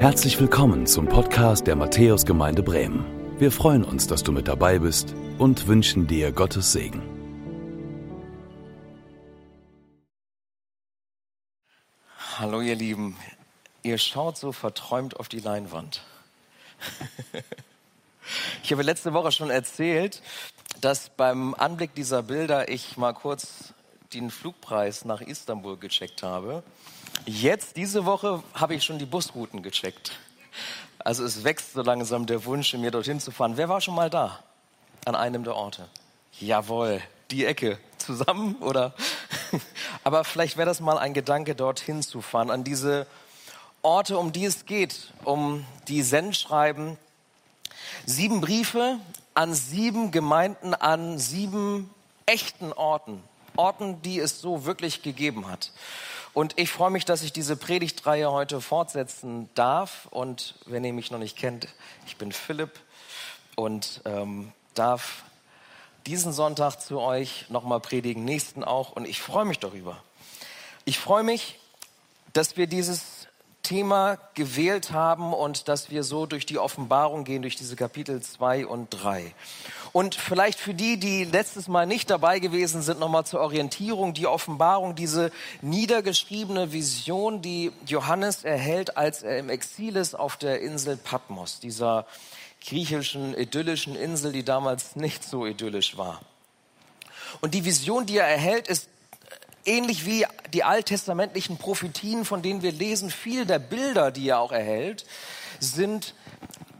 Herzlich willkommen zum Podcast der Matthäusgemeinde Bremen. Wir freuen uns, dass du mit dabei bist und wünschen dir Gottes Segen. Hallo ihr Lieben, ihr schaut so verträumt auf die Leinwand. Ich habe letzte Woche schon erzählt, dass beim Anblick dieser Bilder ich mal kurz den Flugpreis nach Istanbul gecheckt habe. Jetzt, diese Woche, habe ich schon die Busrouten gecheckt. Also es wächst so langsam der Wunsch, mir dorthin zu fahren. Wer war schon mal da? An einem der Orte? Jawohl, die Ecke. Zusammen oder? Aber vielleicht wäre das mal ein Gedanke, dorthin zu fahren, an diese Orte, um die es geht, um die Sendschreiben. Sieben Briefe an sieben Gemeinden, an sieben echten Orten. Orten, die es so wirklich gegeben hat. Und ich freue mich, dass ich diese Predigtreihe heute fortsetzen darf. Und wenn ihr mich noch nicht kennt, ich bin Philipp und ähm, darf diesen Sonntag zu euch nochmal predigen, nächsten auch. Und ich freue mich darüber. Ich freue mich, dass wir dieses Thema gewählt haben und dass wir so durch die Offenbarung gehen, durch diese Kapitel 2 und 3. Und vielleicht für die, die letztes Mal nicht dabei gewesen sind, nochmal zur Orientierung, die Offenbarung, diese niedergeschriebene Vision, die Johannes erhält, als er im Exil ist auf der Insel Patmos, dieser griechischen, idyllischen Insel, die damals nicht so idyllisch war. Und die Vision, die er erhält, ist ähnlich wie die alttestamentlichen Prophetien, von denen wir lesen, viele der Bilder, die er auch erhält, sind,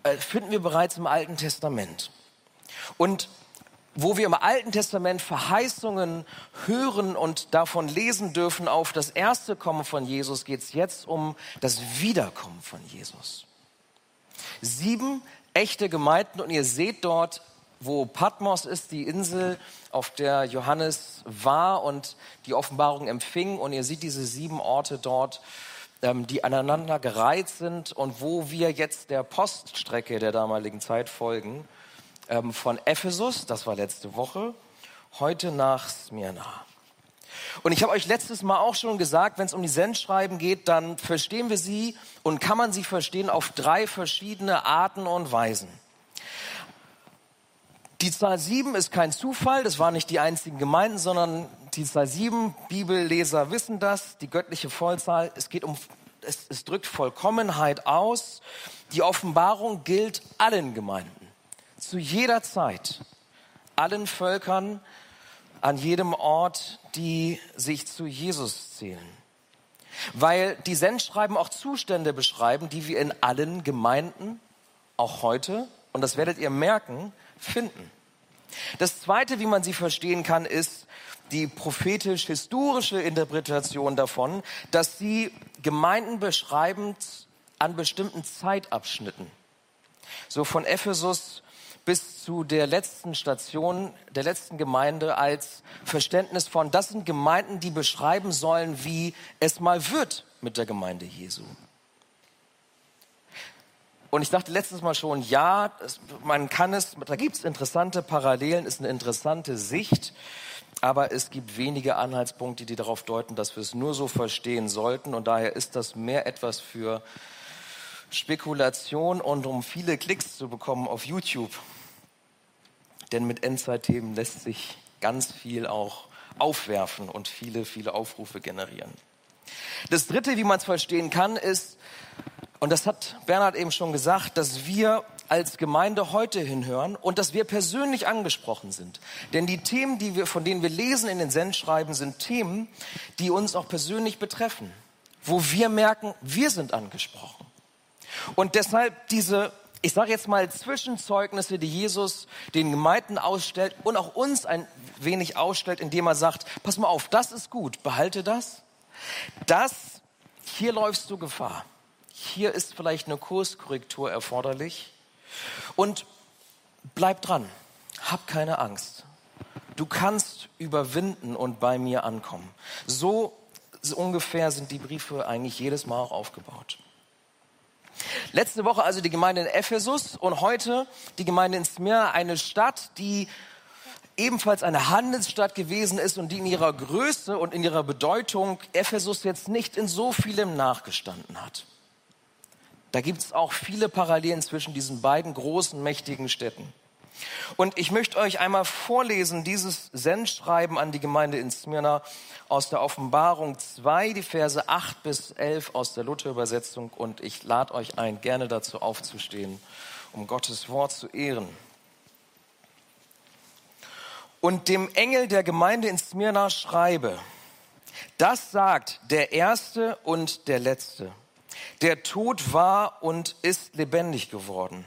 äh, finden wir bereits im Alten Testament. Und wo wir im Alten Testament Verheißungen hören und davon lesen dürfen auf das erste Kommen von Jesus, geht es jetzt um das Wiederkommen von Jesus. Sieben echte Gemeinden und ihr seht dort, wo Patmos ist, die Insel, auf der Johannes war und die Offenbarung empfing. Und ihr seht diese sieben Orte dort, ähm, die aneinander gereiht sind und wo wir jetzt der Poststrecke der damaligen Zeit folgen ähm, von Ephesus, das war letzte Woche, heute nach Smyrna. Und ich habe euch letztes Mal auch schon gesagt, wenn es um die Sendschreiben geht, dann verstehen wir sie und kann man sie verstehen auf drei verschiedene Arten und Weisen. Die Zahl sieben ist kein Zufall, das waren nicht die einzigen Gemeinden, sondern die Zahl sieben, Bibelleser wissen das, die göttliche Vollzahl, es geht um, es, es drückt Vollkommenheit aus. Die Offenbarung gilt allen Gemeinden zu jeder Zeit, allen Völkern, an jedem Ort, die sich zu Jesus zählen. Weil die Sendschreiben auch Zustände beschreiben, die wir in allen Gemeinden, auch heute, und das werdet ihr merken, finden. Das Zweite, wie man sie verstehen kann, ist die prophetisch-historische Interpretation davon, dass sie Gemeinden beschreiben an bestimmten Zeitabschnitten. So von Ephesus bis zu der letzten Station, der letzten Gemeinde als Verständnis von, das sind Gemeinden, die beschreiben sollen, wie es mal wird mit der Gemeinde Jesu. Und ich dachte letztes Mal schon, ja, man kann es, da gibt es interessante Parallelen, ist eine interessante Sicht, aber es gibt wenige Anhaltspunkte, die darauf deuten, dass wir es nur so verstehen sollten. Und daher ist das mehr etwas für Spekulation und um viele Klicks zu bekommen auf YouTube. Denn mit Endzeitthemen lässt sich ganz viel auch aufwerfen und viele, viele Aufrufe generieren. Das Dritte, wie man es verstehen kann, ist, und das hat Bernhard eben schon gesagt, dass wir als Gemeinde heute hinhören und dass wir persönlich angesprochen sind. Denn die Themen, die wir, von denen wir lesen in den Sendschreiben, sind Themen, die uns auch persönlich betreffen, wo wir merken, wir sind angesprochen. Und deshalb diese, ich sage jetzt mal, Zwischenzeugnisse, die Jesus den Gemeinden ausstellt und auch uns ein wenig ausstellt, indem er sagt, pass mal auf, das ist gut, behalte das. Das, hier läufst du Gefahr. Hier ist vielleicht eine Kurskorrektur erforderlich. Und bleib dran. Hab keine Angst. Du kannst überwinden und bei mir ankommen. So, ungefähr sind die Briefe eigentlich jedes Mal auch aufgebaut. Letzte Woche also die Gemeinde in Ephesus und heute die Gemeinde in Smyrna, eine Stadt, die ebenfalls eine Handelsstadt gewesen ist und die in ihrer Größe und in ihrer Bedeutung Ephesus jetzt nicht in so vielem nachgestanden hat. Da gibt es auch viele Parallelen zwischen diesen beiden großen, mächtigen Städten. Und ich möchte euch einmal vorlesen, dieses Sendschreiben an die Gemeinde in Smyrna aus der Offenbarung 2, die Verse 8 bis 11 aus der Luther-Übersetzung. Und ich lade euch ein, gerne dazu aufzustehen, um Gottes Wort zu ehren. Und dem Engel der Gemeinde in Smyrna schreibe, das sagt der Erste und der Letzte, der tot war und ist lebendig geworden.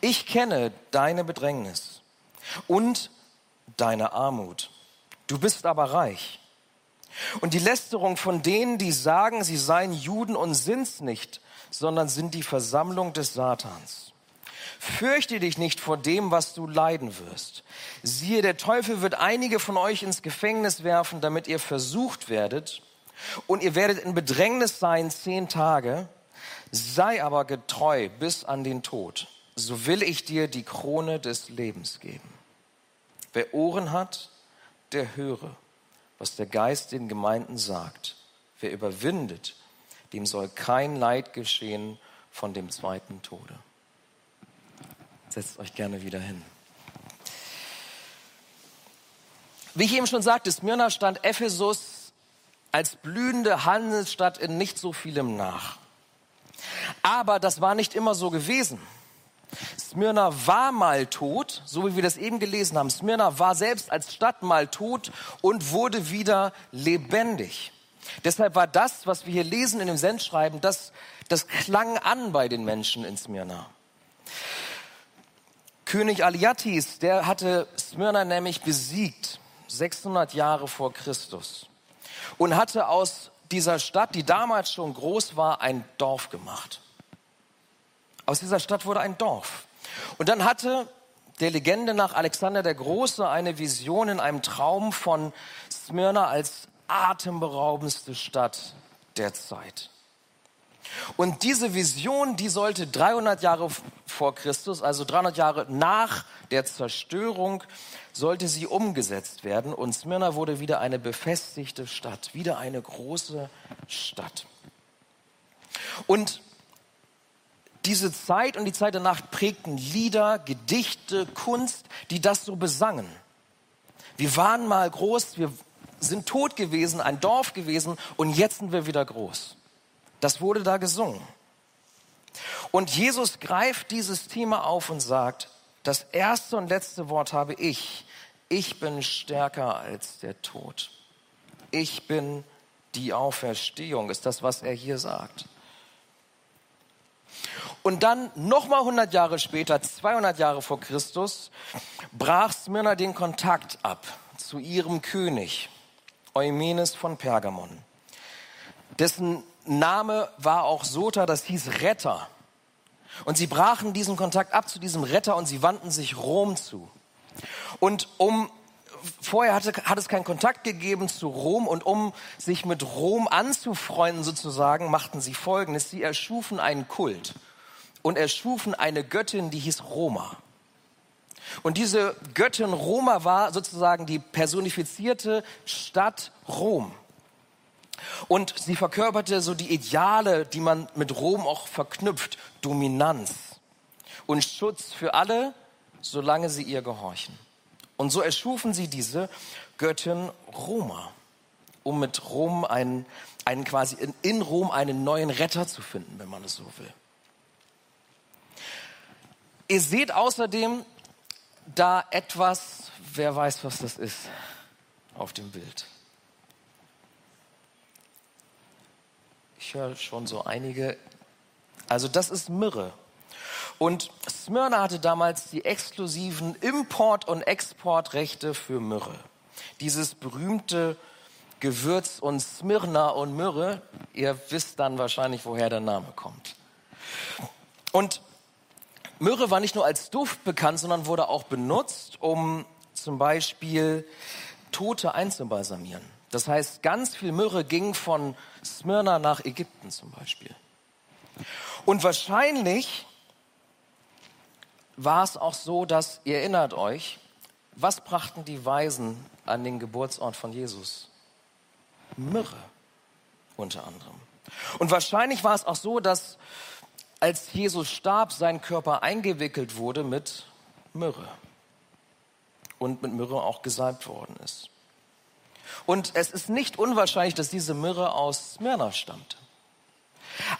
Ich kenne deine Bedrängnis und deine Armut. Du bist aber reich. Und die Lästerung von denen, die sagen, sie seien Juden und sind's nicht, sondern sind die Versammlung des Satans. Fürchte dich nicht vor dem, was du leiden wirst. Siehe, der Teufel wird einige von euch ins Gefängnis werfen, damit ihr versucht werdet. Und ihr werdet in Bedrängnis sein zehn Tage. Sei aber getreu bis an den Tod so will ich dir die Krone des Lebens geben. Wer Ohren hat, der höre, was der Geist den Gemeinden sagt. Wer überwindet, dem soll kein Leid geschehen von dem zweiten Tode. Setzt euch gerne wieder hin. Wie ich eben schon sagte, Smyrna stand Ephesus als blühende Handelsstadt in nicht so vielem nach. Aber das war nicht immer so gewesen. Smyrna war mal tot, so wie wir das eben gelesen haben. Smyrna war selbst als Stadt mal tot und wurde wieder lebendig. Deshalb war das, was wir hier lesen in dem Sendschreiben, das, das klang an bei den Menschen in Smyrna. König Aliatis, der hatte Smyrna nämlich besiegt, 600 Jahre vor Christus, und hatte aus dieser Stadt, die damals schon groß war, ein Dorf gemacht. Aus dieser Stadt wurde ein Dorf. Und dann hatte der Legende nach Alexander der Große eine Vision in einem Traum von Smyrna als atemberaubendste Stadt der Zeit. Und diese Vision, die sollte 300 Jahre vor Christus, also 300 Jahre nach der Zerstörung, sollte sie umgesetzt werden. Und Smyrna wurde wieder eine befestigte Stadt, wieder eine große Stadt. Und diese Zeit und die Zeit danach prägten Lieder, Gedichte, Kunst, die das so besangen. Wir waren mal groß, wir sind tot gewesen, ein Dorf gewesen und jetzt sind wir wieder groß. Das wurde da gesungen. Und Jesus greift dieses Thema auf und sagt, das erste und letzte Wort habe ich. Ich bin stärker als der Tod. Ich bin die Auferstehung, ist das, was er hier sagt. Und dann nochmal 100 Jahre später, 200 Jahre vor Christus, brach Smyrna den Kontakt ab zu ihrem König, Eumenes von Pergamon. Dessen Name war auch Sota, das hieß Retter. Und sie brachen diesen Kontakt ab zu diesem Retter und sie wandten sich Rom zu. Und um vorher hatte, hat es keinen Kontakt gegeben zu Rom und um sich mit Rom anzufreunden sozusagen, machten sie Folgendes. Sie erschufen einen Kult und erschufen eine Göttin, die hieß Roma. Und diese Göttin Roma war sozusagen die personifizierte Stadt Rom. Und sie verkörperte so die Ideale, die man mit Rom auch verknüpft. Dominanz und Schutz für alle, solange sie ihr gehorchen. Und so erschufen sie diese Göttin Roma, um mit Rom einen, einen quasi in, in Rom einen neuen Retter zu finden, wenn man es so will. Ihr seht außerdem da etwas, wer weiß, was das ist, auf dem Bild. Ich höre schon so einige. Also das ist Myrrhe. Und Smyrna hatte damals die exklusiven Import- und Exportrechte für Myrrhe. Dieses berühmte Gewürz und Smyrna und Myrrhe, ihr wisst dann wahrscheinlich, woher der Name kommt. Und Myrrhe war nicht nur als Duft bekannt, sondern wurde auch benutzt, um zum Beispiel Tote einzubalsamieren. Das heißt, ganz viel Myrrhe ging von Smyrna nach Ägypten zum Beispiel. Und wahrscheinlich war es auch so, dass, ihr erinnert euch, was brachten die Weisen an den Geburtsort von Jesus? Myrrhe unter anderem. Und wahrscheinlich war es auch so, dass als Jesus starb, sein Körper eingewickelt wurde mit Myrrhe und mit Myrrhe auch gesalbt worden ist. Und es ist nicht unwahrscheinlich, dass diese Myrrhe aus Smyrna stammte.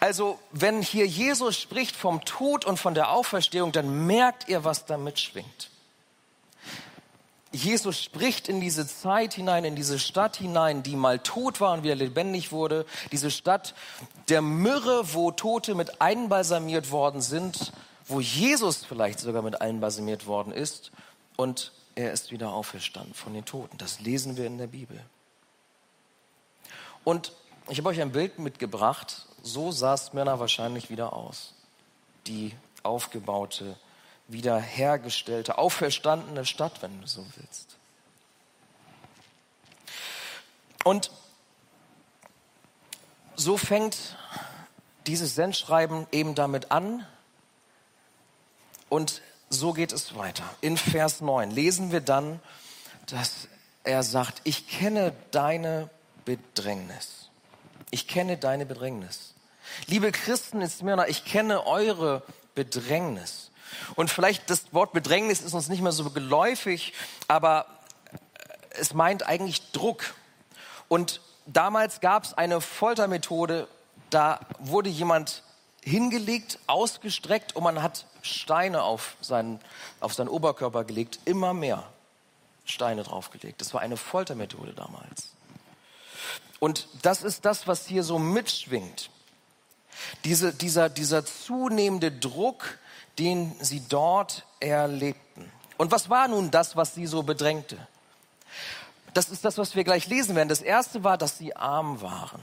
Also, wenn hier Jesus spricht vom Tod und von der Auferstehung, dann merkt ihr, was da mitschwingt. Jesus spricht in diese Zeit hinein, in diese Stadt hinein, die mal tot war und wieder lebendig wurde. Diese Stadt der Myrrhe, wo Tote mit einbalsamiert worden sind, wo Jesus vielleicht sogar mit einbalsamiert worden ist. Und er ist wieder auferstanden von den Toten. Das lesen wir in der Bibel. Und ich habe euch ein Bild mitgebracht. So sah Smyrna wahrscheinlich wieder aus. Die aufgebaute wiederhergestellte, auferstandene Stadt, wenn du so willst. Und so fängt dieses Sendschreiben eben damit an und so geht es weiter. In Vers 9 lesen wir dann, dass er sagt, ich kenne deine Bedrängnis. Ich kenne deine Bedrängnis. Liebe Christen in Smyrna, ich kenne eure Bedrängnis. Und vielleicht das Wort Bedrängnis ist uns nicht mehr so geläufig, aber es meint eigentlich Druck. Und damals gab es eine Foltermethode, da wurde jemand hingelegt, ausgestreckt und man hat Steine auf seinen, auf seinen Oberkörper gelegt, immer mehr Steine draufgelegt. Das war eine Foltermethode damals. Und das ist das, was hier so mitschwingt. Diese, dieser, dieser zunehmende Druck, den sie dort erlebten. Und was war nun das, was sie so bedrängte? Das ist das, was wir gleich lesen werden. Das erste war, dass sie arm waren.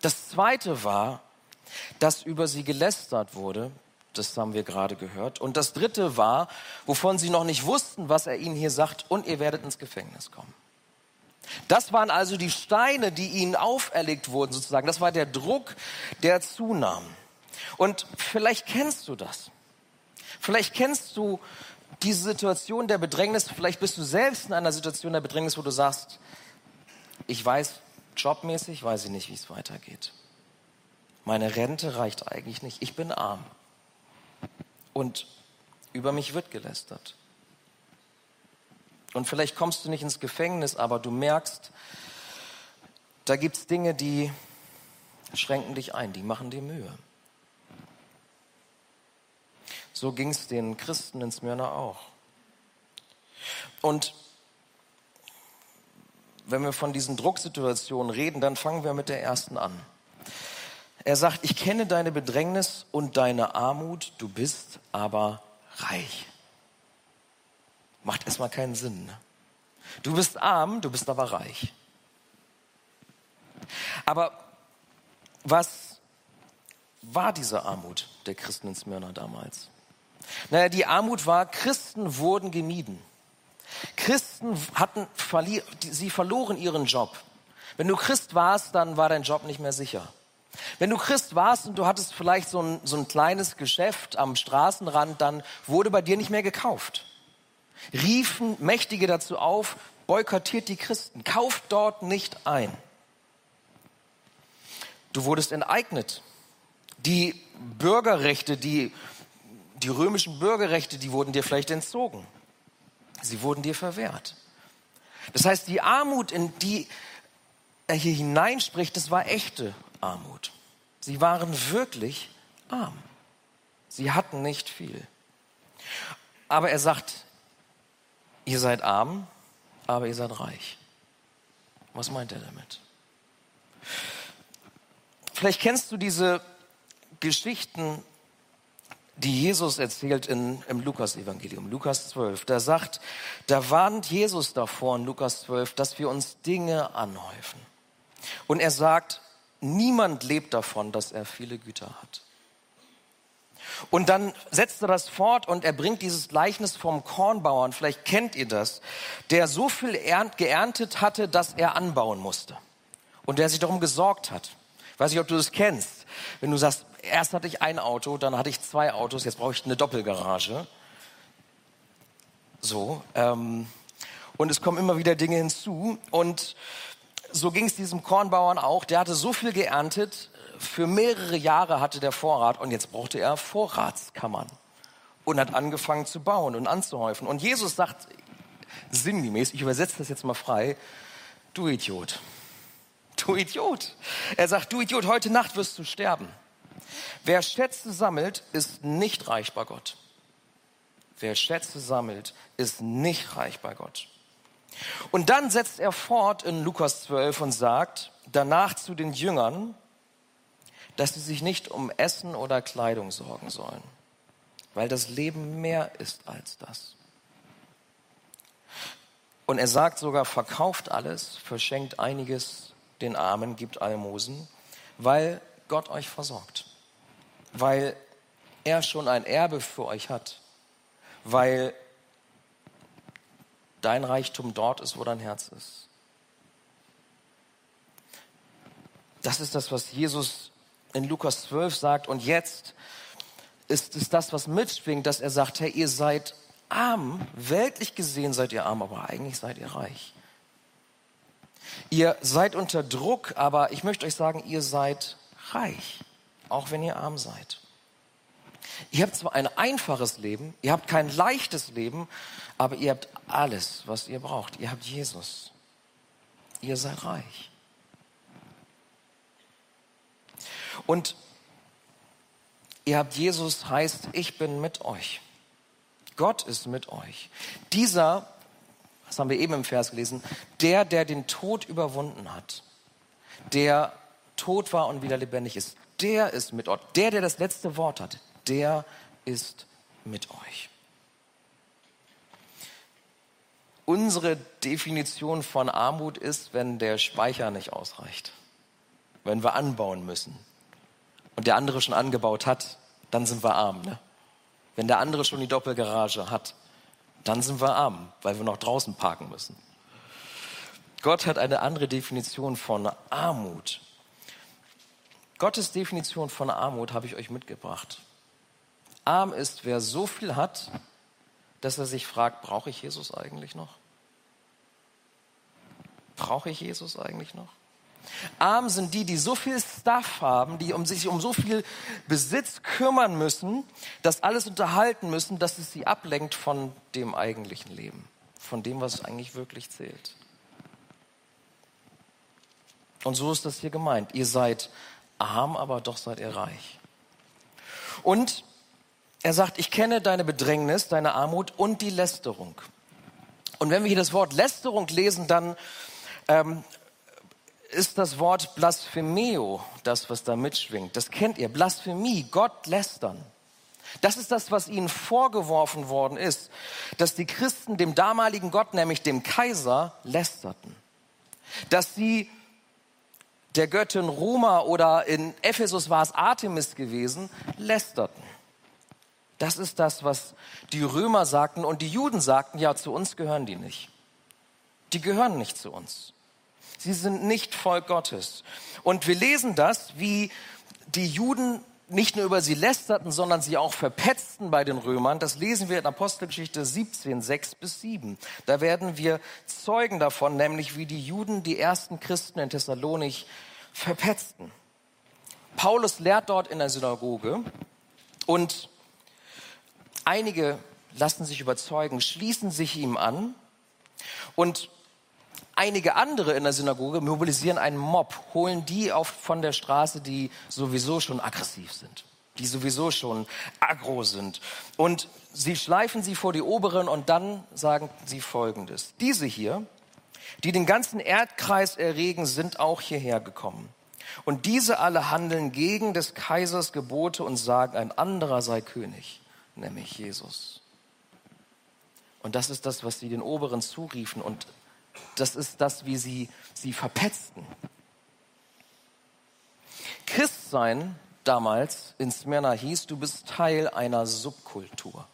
Das zweite war, dass über sie gelästert wurde. Das haben wir gerade gehört. Und das dritte war, wovon sie noch nicht wussten, was er ihnen hier sagt, und ihr werdet ins Gefängnis kommen. Das waren also die Steine, die ihnen auferlegt wurden, sozusagen. Das war der Druck, der zunahm. Und vielleicht kennst du das. Vielleicht kennst du diese Situation der Bedrängnis. Vielleicht bist du selbst in einer Situation der Bedrängnis, wo du sagst, ich weiß, jobmäßig weiß ich nicht, wie es weitergeht. Meine Rente reicht eigentlich nicht. Ich bin arm. Und über mich wird gelästert. Und vielleicht kommst du nicht ins Gefängnis, aber du merkst, da gibt es Dinge, die schränken dich ein, die machen dir Mühe. So ging es den Christen in Smyrna auch. Und wenn wir von diesen Drucksituationen reden, dann fangen wir mit der ersten an. Er sagt, ich kenne deine Bedrängnis und deine Armut, du bist aber reich. Macht erstmal keinen Sinn. Du bist arm, du bist aber reich. Aber was war diese Armut der Christen in Smyrna damals? Naja, die Armut war, Christen wurden gemieden. Christen hatten, sie verloren ihren Job. Wenn du Christ warst, dann war dein Job nicht mehr sicher. Wenn du Christ warst und du hattest vielleicht so ein, so ein kleines Geschäft am Straßenrand, dann wurde bei dir nicht mehr gekauft. Riefen Mächtige dazu auf, boykottiert die Christen, kauft dort nicht ein. Du wurdest enteignet. Die Bürgerrechte, die die römischen Bürgerrechte, die wurden dir vielleicht entzogen. Sie wurden dir verwehrt. Das heißt, die Armut, in die er hier hineinspricht, das war echte Armut. Sie waren wirklich arm. Sie hatten nicht viel. Aber er sagt, ihr seid arm, aber ihr seid reich. Was meint er damit? Vielleicht kennst du diese Geschichten die Jesus erzählt in, im Lukas-Evangelium, Lukas 12. Da sagt, da warnt Jesus davor in Lukas 12, dass wir uns Dinge anhäufen. Und er sagt, niemand lebt davon, dass er viele Güter hat. Und dann setzt er das fort und er bringt dieses Gleichnis vom Kornbauern, vielleicht kennt ihr das, der so viel geerntet hatte, dass er anbauen musste. Und der sich darum gesorgt hat. Ich weiß nicht, ob du das kennst. Wenn du sagst, erst hatte ich ein Auto, dann hatte ich zwei Autos, jetzt brauche ich eine Doppelgarage. So. Ähm, und es kommen immer wieder Dinge hinzu. Und so ging es diesem Kornbauern auch. Der hatte so viel geerntet, für mehrere Jahre hatte der Vorrat und jetzt brauchte er Vorratskammern und hat angefangen zu bauen und anzuhäufen. Und Jesus sagt sinngemäß, ich übersetze das jetzt mal frei, du Idiot, du Idiot. Er sagt, du Idiot, heute Nacht wirst du sterben. Wer Schätze sammelt, ist nicht reich bei Gott. Wer Schätze sammelt, ist nicht reich bei Gott. Und dann setzt er fort in Lukas 12 und sagt danach zu den Jüngern, dass sie sich nicht um Essen oder Kleidung sorgen sollen, weil das Leben mehr ist als das. Und er sagt sogar, verkauft alles, verschenkt einiges den Armen, gibt Almosen, weil Gott euch versorgt, weil er schon ein Erbe für euch hat, weil dein Reichtum dort ist, wo dein Herz ist. Das ist das, was Jesus in Lukas 12 sagt. Und jetzt ist es das, was mitschwingt, dass er sagt, hey, ihr seid arm, weltlich gesehen seid ihr arm, aber eigentlich seid ihr reich. Ihr seid unter Druck, aber ich möchte euch sagen, ihr seid reich, auch wenn ihr arm seid. Ihr habt zwar ein einfaches Leben, ihr habt kein leichtes Leben, aber ihr habt alles, was ihr braucht. Ihr habt Jesus. Ihr seid reich. Und ihr habt Jesus heißt, ich bin mit euch. Gott ist mit euch. Dieser, das haben wir eben im Vers gelesen, der, der den Tod überwunden hat, der tot war und wieder lebendig ist, der ist mit euch. Der, der das letzte Wort hat, der ist mit euch. Unsere Definition von Armut ist, wenn der Speicher nicht ausreicht, wenn wir anbauen müssen und der andere schon angebaut hat, dann sind wir arm. Ne? Wenn der andere schon die Doppelgarage hat, dann sind wir arm, weil wir noch draußen parken müssen. Gott hat eine andere Definition von Armut. Gottes Definition von Armut habe ich euch mitgebracht. Arm ist, wer so viel hat, dass er sich fragt, brauche ich Jesus eigentlich noch? Brauche ich Jesus eigentlich noch? Arm sind die, die so viel Stuff haben, die um sich um so viel Besitz kümmern müssen, das alles unterhalten müssen, dass es sie ablenkt von dem eigentlichen Leben, von dem, was eigentlich wirklich zählt. Und so ist das hier gemeint. Ihr seid arm, aber doch seid ihr reich. Und er sagt, ich kenne deine Bedrängnis, deine Armut und die Lästerung. Und wenn wir hier das Wort Lästerung lesen, dann ähm, ist das Wort Blasphemeo das, was da mitschwingt. Das kennt ihr. Blasphemie, Gott lästern. Das ist das, was ihnen vorgeworfen worden ist, dass die Christen dem damaligen Gott, nämlich dem Kaiser, lästerten. Dass sie der Göttin Roma oder in Ephesus war es Artemis gewesen, lästerten. Das ist das, was die Römer sagten und die Juden sagten, ja, zu uns gehören die nicht. Die gehören nicht zu uns. Sie sind nicht Volk Gottes. Und wir lesen das, wie die Juden nicht nur über sie lästerten, sondern sie auch verpetzten bei den Römern. Das lesen wir in Apostelgeschichte 17, 6 bis 7. Da werden wir Zeugen davon, nämlich wie die Juden die ersten Christen in Thessalonich verpetzten. Paulus lehrt dort in der Synagoge und einige lassen sich überzeugen, schließen sich ihm an und Einige andere in der Synagoge mobilisieren einen Mob, holen die auf von der Straße, die sowieso schon aggressiv sind, die sowieso schon aggro sind. Und sie schleifen sie vor die Oberen und dann sagen sie Folgendes. Diese hier, die den ganzen Erdkreis erregen, sind auch hierher gekommen. Und diese alle handeln gegen des Kaisers Gebote und sagen, ein anderer sei König, nämlich Jesus. Und das ist das, was sie den Oberen zuriefen. Und das ist das, wie sie sie verpetzten. Christsein damals in Smyrna hieß, du bist Teil einer Subkultur.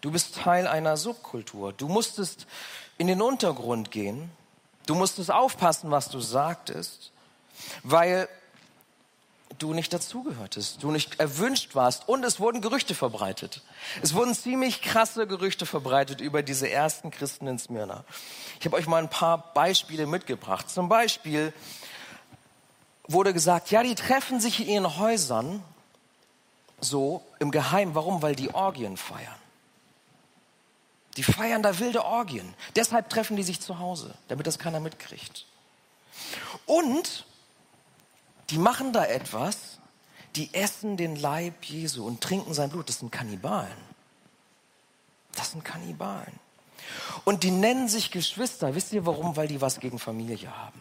Du bist Teil einer Subkultur. Du musstest in den Untergrund gehen. Du musstest aufpassen, was du sagtest, weil du nicht dazugehörtest, du nicht erwünscht warst und es wurden Gerüchte verbreitet. Es wurden ziemlich krasse Gerüchte verbreitet über diese ersten Christen in Smyrna. Ich habe euch mal ein paar Beispiele mitgebracht. Zum Beispiel wurde gesagt, ja, die treffen sich in ihren Häusern so im Geheimen. Warum? Weil die Orgien feiern. Die feiern da wilde Orgien. Deshalb treffen die sich zu Hause, damit das keiner mitkriegt. Und die machen da etwas, die essen den Leib Jesu und trinken sein Blut. Das sind Kannibalen. Das sind Kannibalen. Und die nennen sich Geschwister. Wisst ihr warum? Weil die was gegen Familie haben.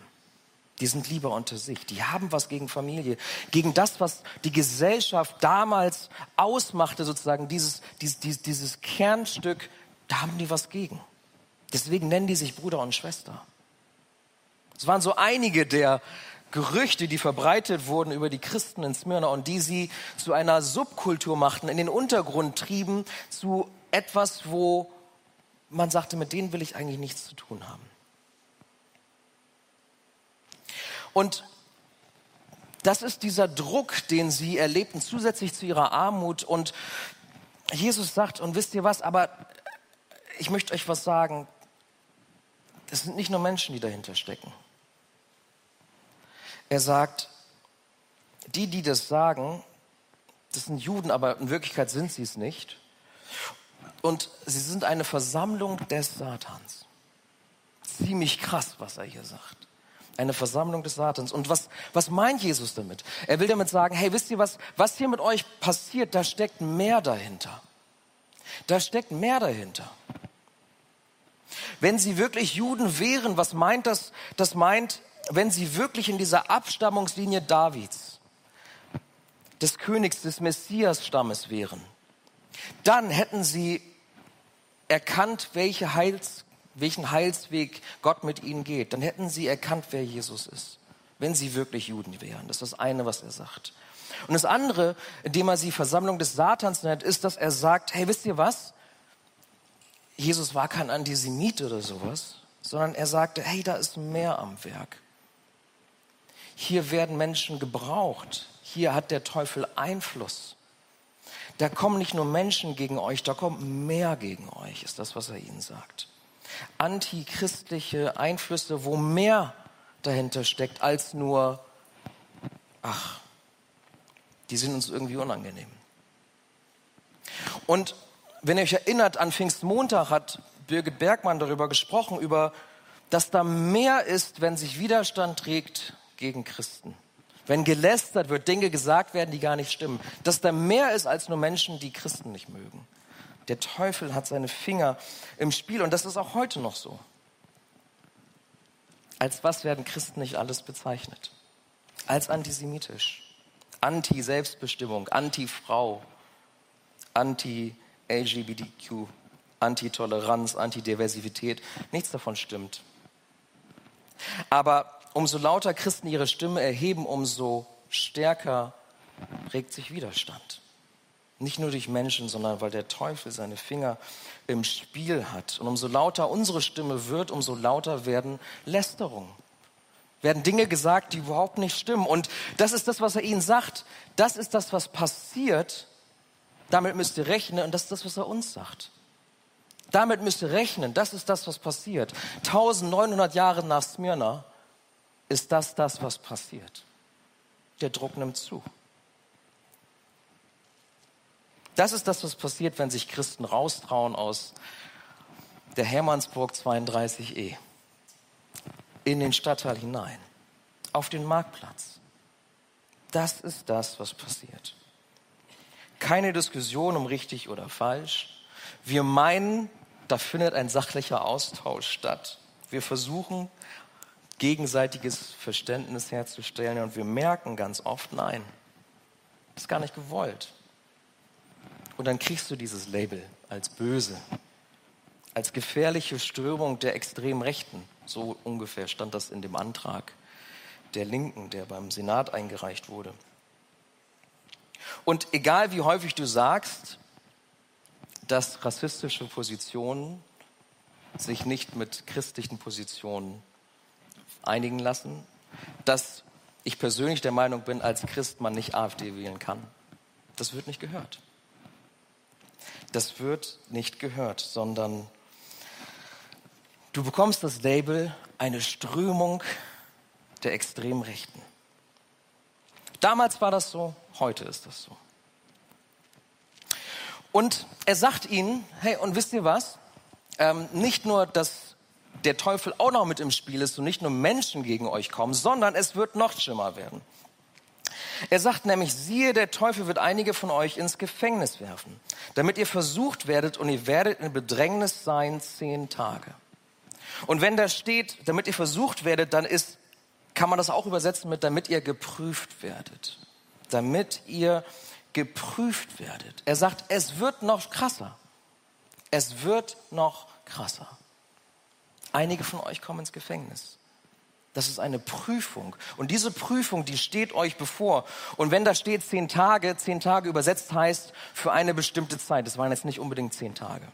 Die sind lieber unter sich. Die haben was gegen Familie, gegen das, was die Gesellschaft damals ausmachte, sozusagen dieses, dieses, dieses Kernstück. Da haben die was gegen. Deswegen nennen die sich Bruder und Schwester. Es waren so einige der Gerüchte, die verbreitet wurden über die Christen in Smyrna und die sie zu einer Subkultur machten, in den Untergrund trieben, zu etwas, wo man sagte, mit denen will ich eigentlich nichts zu tun haben. Und das ist dieser Druck, den sie erlebten, zusätzlich zu ihrer Armut. Und Jesus sagt, und wisst ihr was, aber ich möchte euch was sagen, es sind nicht nur Menschen, die dahinter stecken. Er sagt, die, die das sagen, das sind Juden, aber in Wirklichkeit sind sie es nicht. Und sie sind eine Versammlung des Satans. Ziemlich krass, was er hier sagt. Eine Versammlung des Satans. Und was, was meint Jesus damit? Er will damit sagen, hey, wisst ihr was, was hier mit euch passiert, da steckt mehr dahinter. Da steckt mehr dahinter. Wenn sie wirklich Juden wären, was meint das? Das meint, wenn sie wirklich in dieser Abstammungslinie Davids, des Königs, des Messias-Stammes wären, dann hätten sie erkannt, welche Heils, welchen Heilsweg Gott mit ihnen geht, dann hätten sie erkannt, wer Jesus ist, wenn sie wirklich Juden wären. Das ist das eine, was er sagt. Und das andere, indem er sie Versammlung des Satans nennt, ist, dass er sagt, hey, wisst ihr was? Jesus war kein Antisemit oder sowas, sondern er sagte, hey, da ist mehr am Werk. Hier werden Menschen gebraucht. Hier hat der Teufel Einfluss. Da kommen nicht nur Menschen gegen euch, da kommt mehr gegen euch, ist das, was er ihnen sagt antichristliche Einflüsse, wo mehr dahinter steckt als nur, ach, die sind uns irgendwie unangenehm. Und wenn ihr euch erinnert, an Pfingstmontag hat Birgit Bergmann darüber gesprochen, über, dass da mehr ist, wenn sich Widerstand trägt gegen Christen. Wenn gelästert wird, Dinge gesagt werden, die gar nicht stimmen. Dass da mehr ist als nur Menschen, die Christen nicht mögen. Der Teufel hat seine Finger im Spiel und das ist auch heute noch so. Als was werden Christen nicht alles bezeichnet? Als antisemitisch, anti-Selbstbestimmung, anti-Frau, anti-LGBTQ, Anti-Toleranz, Anti-Diversität. Nichts davon stimmt. Aber umso lauter Christen ihre Stimme erheben, umso stärker regt sich Widerstand. Nicht nur durch Menschen, sondern weil der Teufel seine Finger im Spiel hat. Und umso lauter unsere Stimme wird, umso lauter werden Lästerungen. Werden Dinge gesagt, die überhaupt nicht stimmen. Und das ist das, was er ihnen sagt. Das ist das, was passiert. Damit müsst ihr rechnen. Und das ist das, was er uns sagt. Damit müsst ihr rechnen. Das ist das, was passiert. 1900 Jahre nach Smyrna ist das das, was passiert. Der Druck nimmt zu. Das ist das, was passiert, wenn sich Christen raustrauen aus der Hermannsburg 32e in den Stadtteil hinein, auf den Marktplatz. Das ist das, was passiert. Keine Diskussion um richtig oder falsch. Wir meinen, da findet ein sachlicher Austausch statt. Wir versuchen, gegenseitiges Verständnis herzustellen und wir merken ganz oft, nein, das ist gar nicht gewollt. Und dann kriegst du dieses Label als böse, als gefährliche Strömung der extremen Rechten. So ungefähr stand das in dem Antrag der Linken, der beim Senat eingereicht wurde. Und egal wie häufig du sagst, dass rassistische Positionen sich nicht mit christlichen Positionen einigen lassen, dass ich persönlich der Meinung bin, als Christ man nicht AfD wählen kann. Das wird nicht gehört das wird nicht gehört, sondern du bekommst das Label eine Strömung der Extremrechten. Damals war das so, heute ist das so. Und er sagt ihnen, hey, und wisst ihr was? Ähm, nicht nur, dass der Teufel auch noch mit im Spiel ist und nicht nur Menschen gegen euch kommen, sondern es wird noch schlimmer werden. Er sagt nämlich, siehe, der Teufel wird einige von euch ins Gefängnis werfen, damit ihr versucht werdet und ihr werdet in Bedrängnis sein zehn Tage. Und wenn da steht, damit ihr versucht werdet, dann ist, kann man das auch übersetzen mit, damit ihr geprüft werdet. Damit ihr geprüft werdet. Er sagt, es wird noch krasser. Es wird noch krasser. Einige von euch kommen ins Gefängnis. Das ist eine Prüfung. Und diese Prüfung, die steht euch bevor. Und wenn da steht zehn Tage, zehn Tage übersetzt heißt für eine bestimmte Zeit. Das waren jetzt nicht unbedingt zehn Tage.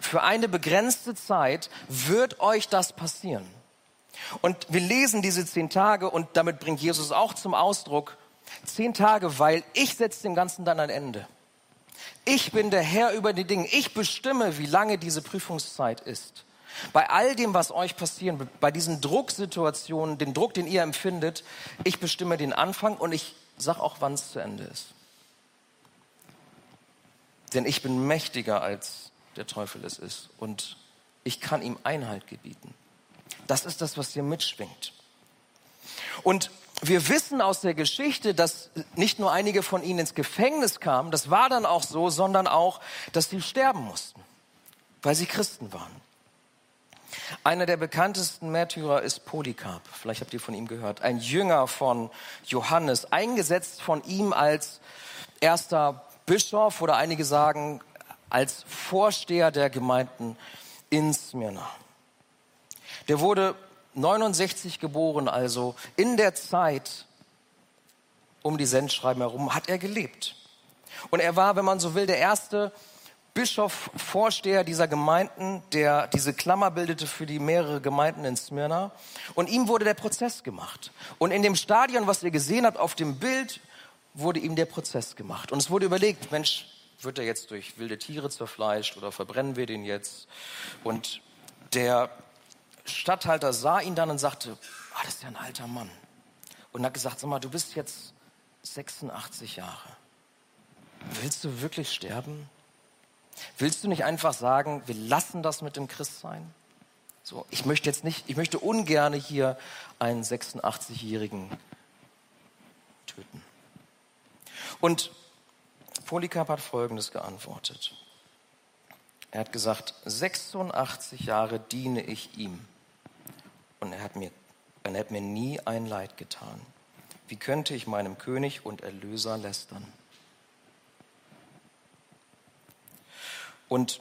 Für eine begrenzte Zeit wird euch das passieren. Und wir lesen diese zehn Tage und damit bringt Jesus auch zum Ausdruck, zehn Tage, weil ich setze dem Ganzen dann ein Ende. Ich bin der Herr über die Dinge. Ich bestimme, wie lange diese Prüfungszeit ist. Bei all dem, was euch passiert, bei diesen Drucksituationen, den Druck, den ihr empfindet, ich bestimme den Anfang und ich sage auch, wann es zu Ende ist. Denn ich bin mächtiger als der Teufel es ist und ich kann ihm Einhalt gebieten. Das ist das, was hier mitschwingt. Und wir wissen aus der Geschichte, dass nicht nur einige von ihnen ins Gefängnis kamen, das war dann auch so, sondern auch, dass sie sterben mussten, weil sie Christen waren. Einer der bekanntesten Märtyrer ist Polycarp. Vielleicht habt ihr von ihm gehört. Ein Jünger von Johannes, eingesetzt von ihm als erster Bischof oder einige sagen als Vorsteher der Gemeinden in Smyrna. Der wurde 69 geboren, also in der Zeit um die Sendschreiben herum hat er gelebt. Und er war, wenn man so will, der erste Bischof, Vorsteher dieser Gemeinden, der diese Klammer bildete für die mehrere Gemeinden in Smyrna. Und ihm wurde der Prozess gemacht. Und in dem Stadion, was ihr gesehen habt auf dem Bild, wurde ihm der Prozess gemacht. Und es wurde überlegt, Mensch, wird er jetzt durch wilde Tiere zerfleischt oder verbrennen wir den jetzt? Und der Statthalter sah ihn dann und sagte, ah, das ist ja ein alter Mann. Und hat gesagt, sag mal, du bist jetzt 86 Jahre. Willst du wirklich sterben? Willst du nicht einfach sagen, wir lassen das mit dem Christsein? So, ich möchte jetzt nicht, ich möchte ungern hier einen 86-Jährigen töten. Und Polycarp hat Folgendes geantwortet. Er hat gesagt, 86 Jahre diene ich ihm und er hat mir, er hat mir nie ein Leid getan. Wie könnte ich meinem König und Erlöser lästern? Und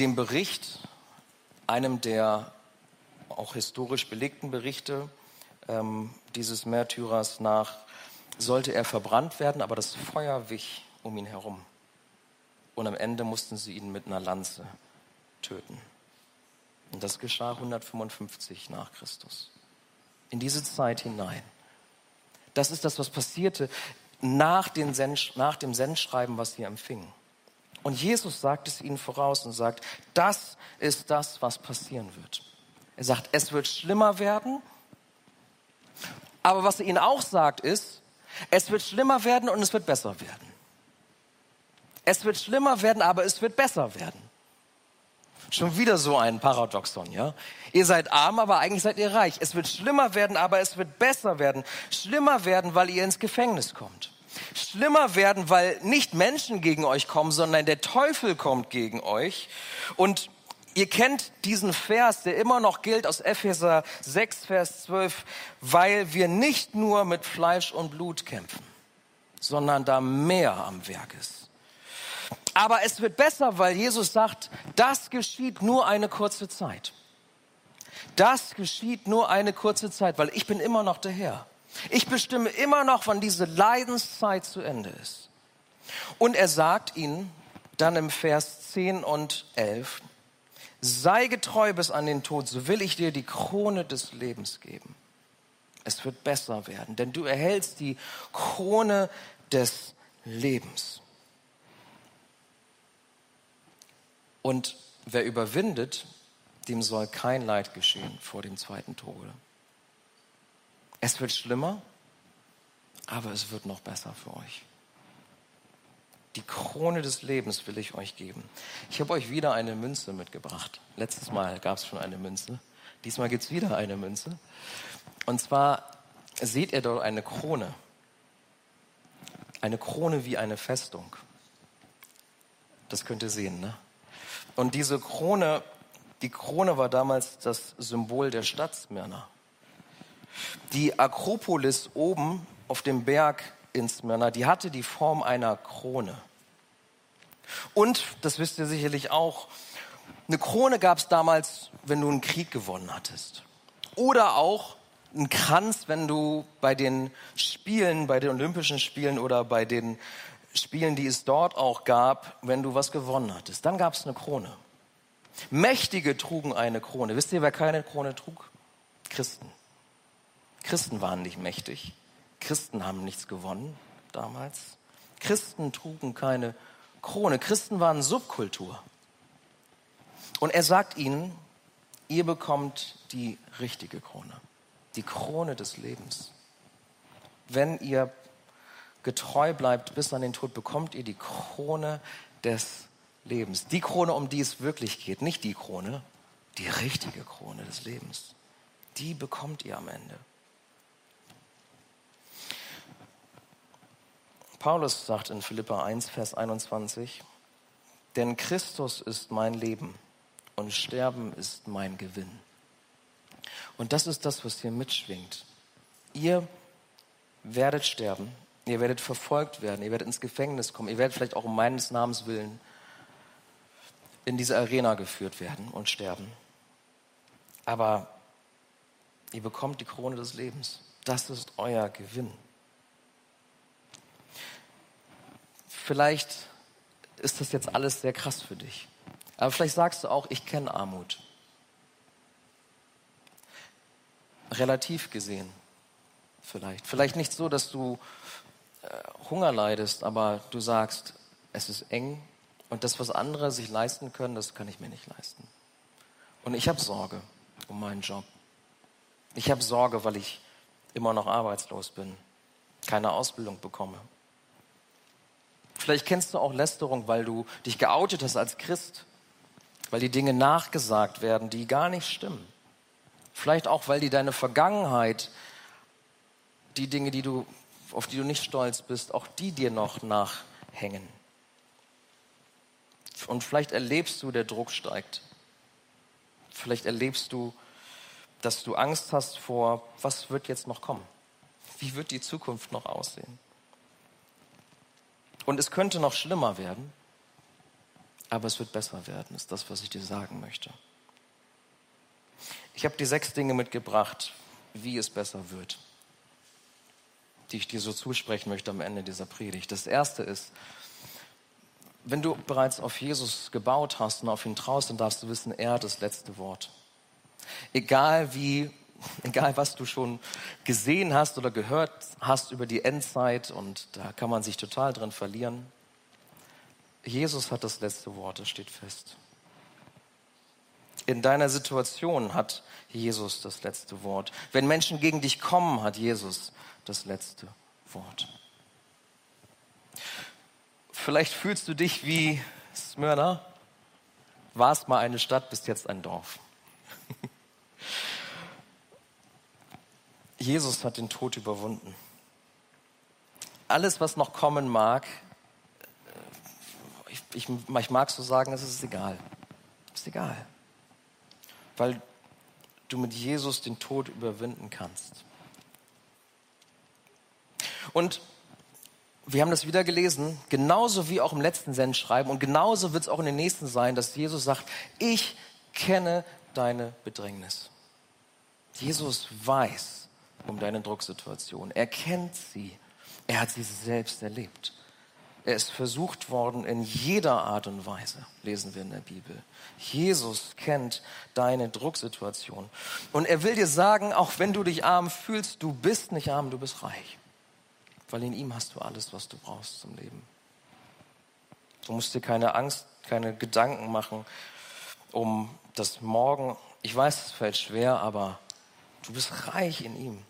dem Bericht, einem der auch historisch belegten Berichte ähm, dieses Märtyrers nach, sollte er verbrannt werden, aber das Feuer wich um ihn herum. Und am Ende mussten sie ihn mit einer Lanze töten. Und das geschah 155 nach Christus. In diese Zeit hinein. Das ist das, was passierte nach, dem Sendschreiben, was sie empfingen. Und Jesus sagt es ihnen voraus und sagt, das ist das, was passieren wird. Er sagt, es wird schlimmer werden. Aber was er ihnen auch sagt, ist, es wird schlimmer werden und es wird besser werden. Es wird schlimmer werden, aber es wird besser werden. Schon wieder so ein Paradoxon, ja? Ihr seid arm, aber eigentlich seid ihr reich. Es wird schlimmer werden, aber es wird besser werden. Schlimmer werden, weil ihr ins Gefängnis kommt schlimmer werden, weil nicht Menschen gegen euch kommen, sondern der Teufel kommt gegen euch. Und ihr kennt diesen Vers, der immer noch gilt aus Epheser 6, Vers 12, weil wir nicht nur mit Fleisch und Blut kämpfen, sondern da mehr am Werk ist. Aber es wird besser, weil Jesus sagt, das geschieht nur eine kurze Zeit. Das geschieht nur eine kurze Zeit, weil ich bin immer noch der Herr. Ich bestimme immer noch, wann diese Leidenszeit zu Ende ist. Und er sagt ihnen dann im Vers 10 und 11, sei getreu bis an den Tod, so will ich dir die Krone des Lebens geben. Es wird besser werden, denn du erhältst die Krone des Lebens. Und wer überwindet, dem soll kein Leid geschehen vor dem zweiten Tode. Es wird schlimmer, aber es wird noch besser für euch. Die Krone des Lebens will ich euch geben. Ich habe euch wieder eine Münze mitgebracht. Letztes Mal gab es schon eine Münze. Diesmal gibt es wieder eine Münze. Und zwar seht ihr dort eine Krone. Eine Krone wie eine Festung. Das könnt ihr sehen, ne? Und diese Krone, die Krone war damals das Symbol der Stadt Smyrna. Die Akropolis oben auf dem Berg in Smyrna, die hatte die Form einer Krone. Und, das wisst ihr sicherlich auch, eine Krone gab es damals, wenn du einen Krieg gewonnen hattest. Oder auch einen Kranz, wenn du bei den Spielen, bei den Olympischen Spielen oder bei den Spielen, die es dort auch gab, wenn du was gewonnen hattest. Dann gab es eine Krone. Mächtige trugen eine Krone. Wisst ihr, wer keine Krone trug? Christen. Christen waren nicht mächtig. Christen haben nichts gewonnen damals. Christen trugen keine Krone. Christen waren Subkultur. Und er sagt ihnen, ihr bekommt die richtige Krone, die Krone des Lebens. Wenn ihr getreu bleibt bis an den Tod, bekommt ihr die Krone des Lebens. Die Krone, um die es wirklich geht, nicht die Krone, die richtige Krone des Lebens. Die bekommt ihr am Ende. Paulus sagt in Philippa 1, Vers 21, denn Christus ist mein Leben und Sterben ist mein Gewinn. Und das ist das, was hier mitschwingt. Ihr werdet sterben, ihr werdet verfolgt werden, ihr werdet ins Gefängnis kommen, ihr werdet vielleicht auch um meines Namens willen in diese Arena geführt werden und sterben. Aber ihr bekommt die Krone des Lebens. Das ist euer Gewinn. Vielleicht ist das jetzt alles sehr krass für dich. Aber vielleicht sagst du auch, ich kenne Armut. Relativ gesehen. Vielleicht. Vielleicht nicht so, dass du Hunger leidest, aber du sagst, es ist eng und das, was andere sich leisten können, das kann ich mir nicht leisten. Und ich habe Sorge um meinen Job. Ich habe Sorge, weil ich immer noch arbeitslos bin, keine Ausbildung bekomme. Vielleicht kennst du auch Lästerung, weil du dich geoutet hast als Christ weil die Dinge nachgesagt werden, die gar nicht stimmen. Vielleicht auch, weil die deine Vergangenheit, die Dinge, die du, auf die du nicht stolz bist, auch die dir noch nachhängen. Und vielleicht erlebst du, der Druck steigt. Vielleicht erlebst du, dass du Angst hast vor, was wird jetzt noch kommen? Wie wird die Zukunft noch aussehen? Und es könnte noch schlimmer werden aber es wird besser werden, ist das, was ich dir sagen möchte. Ich habe die sechs Dinge mitgebracht, wie es besser wird, die ich dir so zusprechen möchte am Ende dieser Predigt. Das erste ist, wenn du bereits auf Jesus gebaut hast und auf ihn traust, dann darfst du wissen, er hat das letzte Wort. Egal wie, egal was du schon gesehen hast oder gehört hast über die Endzeit und da kann man sich total drin verlieren. Jesus hat das letzte Wort, das steht fest. In deiner Situation hat Jesus das letzte Wort. Wenn Menschen gegen dich kommen, hat Jesus das letzte Wort. Vielleicht fühlst du dich wie Smyrna, warst mal eine Stadt, bist jetzt ein Dorf. Jesus hat den Tod überwunden. Alles, was noch kommen mag, ich, ich mag so sagen, es ist egal. Es ist egal. Weil du mit Jesus den Tod überwinden kannst. Und wir haben das wieder gelesen, genauso wie auch im letzten Sendschreiben und genauso wird es auch in den nächsten sein, dass Jesus sagt, ich kenne deine Bedrängnis. Jesus weiß um deine Drucksituation. Er kennt sie. Er hat sie selbst erlebt. Er ist versucht worden in jeder Art und Weise, lesen wir in der Bibel. Jesus kennt deine Drucksituation. Und er will dir sagen, auch wenn du dich arm fühlst, du bist nicht arm, du bist reich. Weil in ihm hast du alles, was du brauchst zum Leben. Du musst dir keine Angst, keine Gedanken machen um das Morgen. Ich weiß, es fällt schwer, aber du bist reich in ihm.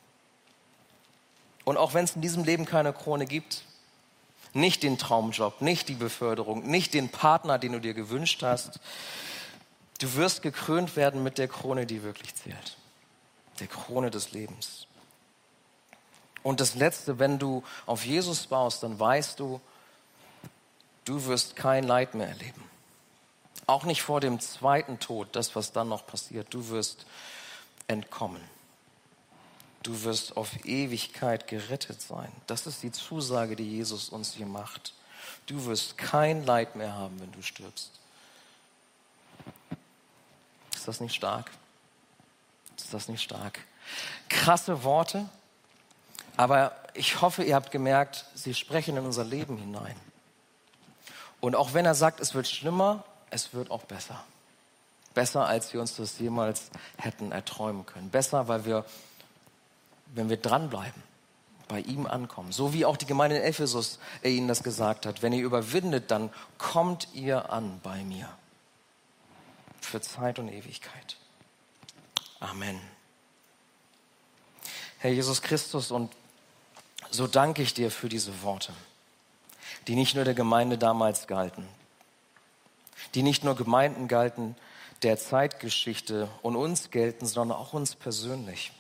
Und auch wenn es in diesem Leben keine Krone gibt, nicht den Traumjob, nicht die Beförderung, nicht den Partner, den du dir gewünscht hast, du wirst gekrönt werden mit der Krone, die wirklich zählt. Der Krone des Lebens. Und das Letzte, wenn du auf Jesus baust, dann weißt du, du wirst kein Leid mehr erleben. Auch nicht vor dem zweiten Tod, das, was dann noch passiert. Du wirst entkommen. Du wirst auf Ewigkeit gerettet sein. Das ist die Zusage, die Jesus uns hier macht. Du wirst kein Leid mehr haben, wenn du stirbst. Ist das nicht stark? Ist das nicht stark? Krasse Worte, aber ich hoffe, ihr habt gemerkt, sie sprechen in unser Leben hinein. Und auch wenn er sagt, es wird schlimmer, es wird auch besser. Besser, als wir uns das jemals hätten erträumen können. Besser, weil wir, wenn wir dranbleiben, bei ihm ankommen. So wie auch die Gemeinde in Ephesus er ihnen das gesagt hat. Wenn ihr überwindet, dann kommt ihr an bei mir. Für Zeit und Ewigkeit. Amen. Herr Jesus Christus, und so danke ich dir für diese Worte, die nicht nur der Gemeinde damals galten, die nicht nur Gemeinden galten der Zeitgeschichte und uns gelten, sondern auch uns persönlich.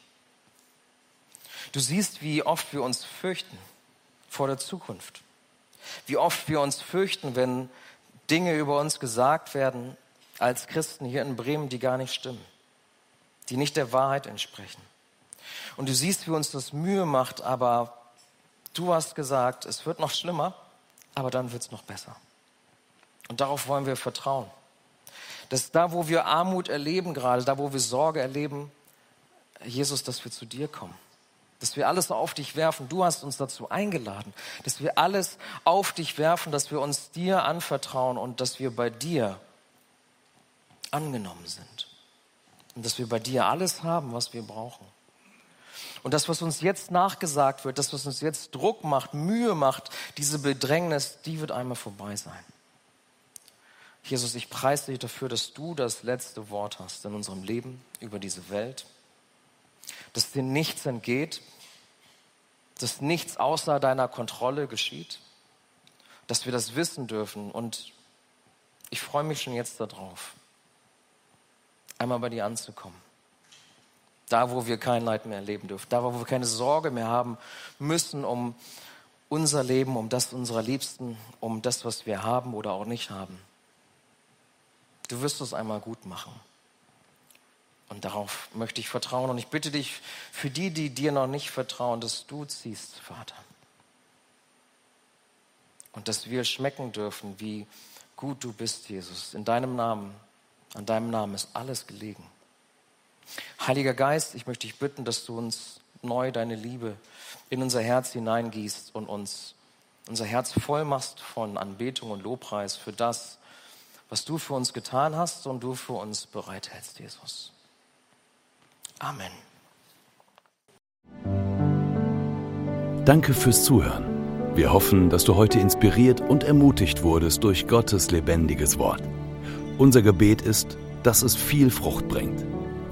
Du siehst, wie oft wir uns fürchten vor der Zukunft, wie oft wir uns fürchten, wenn Dinge über uns gesagt werden als Christen hier in Bremen, die gar nicht stimmen, die nicht der Wahrheit entsprechen. Und du siehst, wie uns das Mühe macht, aber du hast gesagt, es wird noch schlimmer, aber dann wird es noch besser. Und darauf wollen wir vertrauen. Dass da, wo wir Armut erleben gerade, da, wo wir Sorge erleben, Jesus, dass wir zu dir kommen. Dass wir alles auf dich werfen. Du hast uns dazu eingeladen. Dass wir alles auf dich werfen, dass wir uns dir anvertrauen und dass wir bei dir angenommen sind. Und dass wir bei dir alles haben, was wir brauchen. Und das, was uns jetzt nachgesagt wird, das, was uns jetzt Druck macht, Mühe macht, diese Bedrängnis, die wird einmal vorbei sein. Jesus, ich preise dich dafür, dass du das letzte Wort hast in unserem Leben über diese Welt, dass dir nichts entgeht, dass nichts außer deiner Kontrolle geschieht, dass wir das wissen dürfen. Und ich freue mich schon jetzt darauf, einmal bei dir anzukommen. Da, wo wir kein Leid mehr erleben dürfen, da, wo wir keine Sorge mehr haben müssen um unser Leben, um das unserer Liebsten, um das, was wir haben oder auch nicht haben. Du wirst es einmal gut machen. Und darauf möchte ich vertrauen. Und ich bitte dich für die, die dir noch nicht vertrauen, dass du ziehst, Vater. Und dass wir schmecken dürfen, wie gut du bist, Jesus. In deinem Namen, an deinem Namen ist alles gelegen. Heiliger Geist, ich möchte dich bitten, dass du uns neu deine Liebe in unser Herz hineingießt und uns unser Herz voll machst von Anbetung und Lobpreis für das, was du für uns getan hast und du für uns bereithältst, Jesus. Amen. Danke fürs Zuhören. Wir hoffen, dass du heute inspiriert und ermutigt wurdest durch Gottes lebendiges Wort. Unser Gebet ist, dass es viel Frucht bringt.